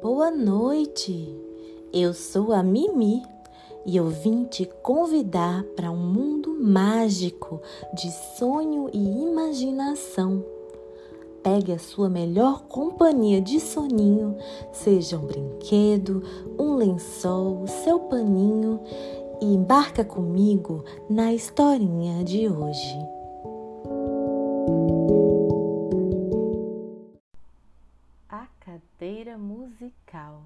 Boa noite! Eu sou a Mimi e eu vim te convidar para um mundo mágico de sonho e imaginação. Pegue a sua melhor companhia de soninho, seja um brinquedo, um lençol, seu paninho e embarca comigo na historinha de hoje. A cadeira musical.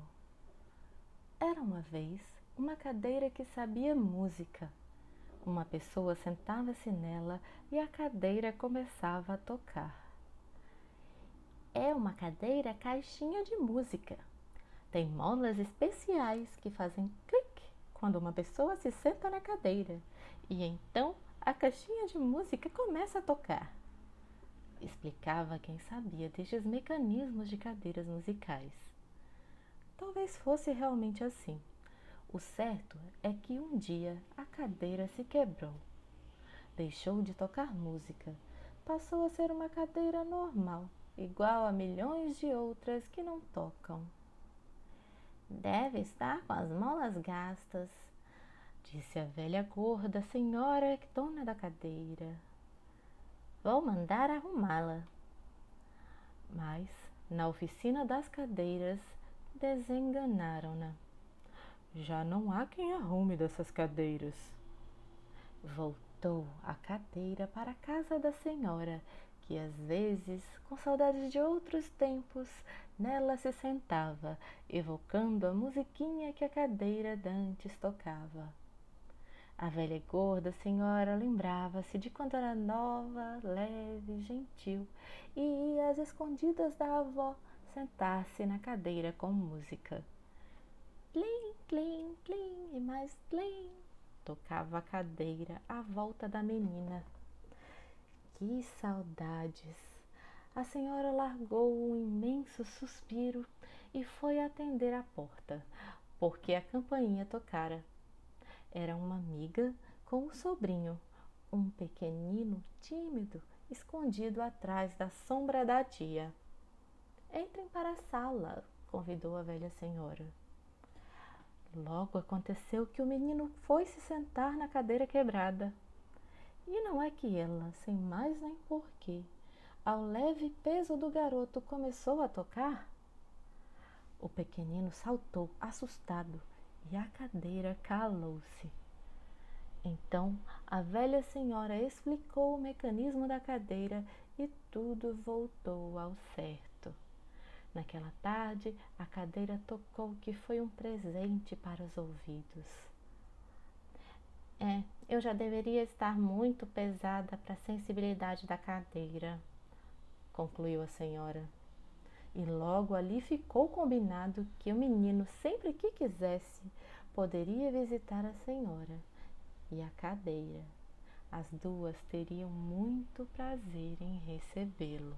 Era uma vez uma cadeira que sabia música. Uma pessoa sentava-se nela e a cadeira começava a tocar. É uma cadeira caixinha de música. Tem molas especiais que fazem clique quando uma pessoa se senta na cadeira e então a caixinha de música começa a tocar. Explicava quem sabia destes mecanismos de cadeiras musicais. Talvez fosse realmente assim. O certo é que um dia a cadeira se quebrou. Deixou de tocar música, passou a ser uma cadeira normal, igual a milhões de outras que não tocam. Deve estar com as molas gastas, disse a velha gorda senhora dona da cadeira. Vou mandar arrumá-la. Mas, na oficina das cadeiras, desenganaram-na. Já não há quem arrume dessas cadeiras. Voltou a cadeira para a casa da senhora, que às vezes, com saudades de outros tempos, nela se sentava, evocando a musiquinha que a cadeira dantes tocava. A velha e gorda senhora lembrava-se de quando era nova, leve, gentil, e ia às escondidas da avó sentar-se na cadeira com música. Plim, plim, plim e mais plim. Tocava a cadeira à volta da menina. Que saudades! A senhora largou um imenso suspiro e foi atender a porta, porque a campainha tocara. Era uma amiga com um sobrinho, um pequenino tímido, escondido atrás da sombra da tia. Entrem para a sala, convidou a velha senhora. Logo aconteceu que o menino foi se sentar na cadeira quebrada. E não é que ela, sem mais nem porquê, ao leve peso do garoto começou a tocar? O pequenino saltou, assustado, e a cadeira calou-se. Então a velha senhora explicou o mecanismo da cadeira e tudo voltou ao certo. Naquela tarde, a cadeira tocou que foi um presente para os ouvidos. É, eu já deveria estar muito pesada para a sensibilidade da cadeira, concluiu a senhora. E logo ali ficou combinado que o menino, sempre que quisesse, poderia visitar a senhora e a cadeira. As duas teriam muito prazer em recebê-lo.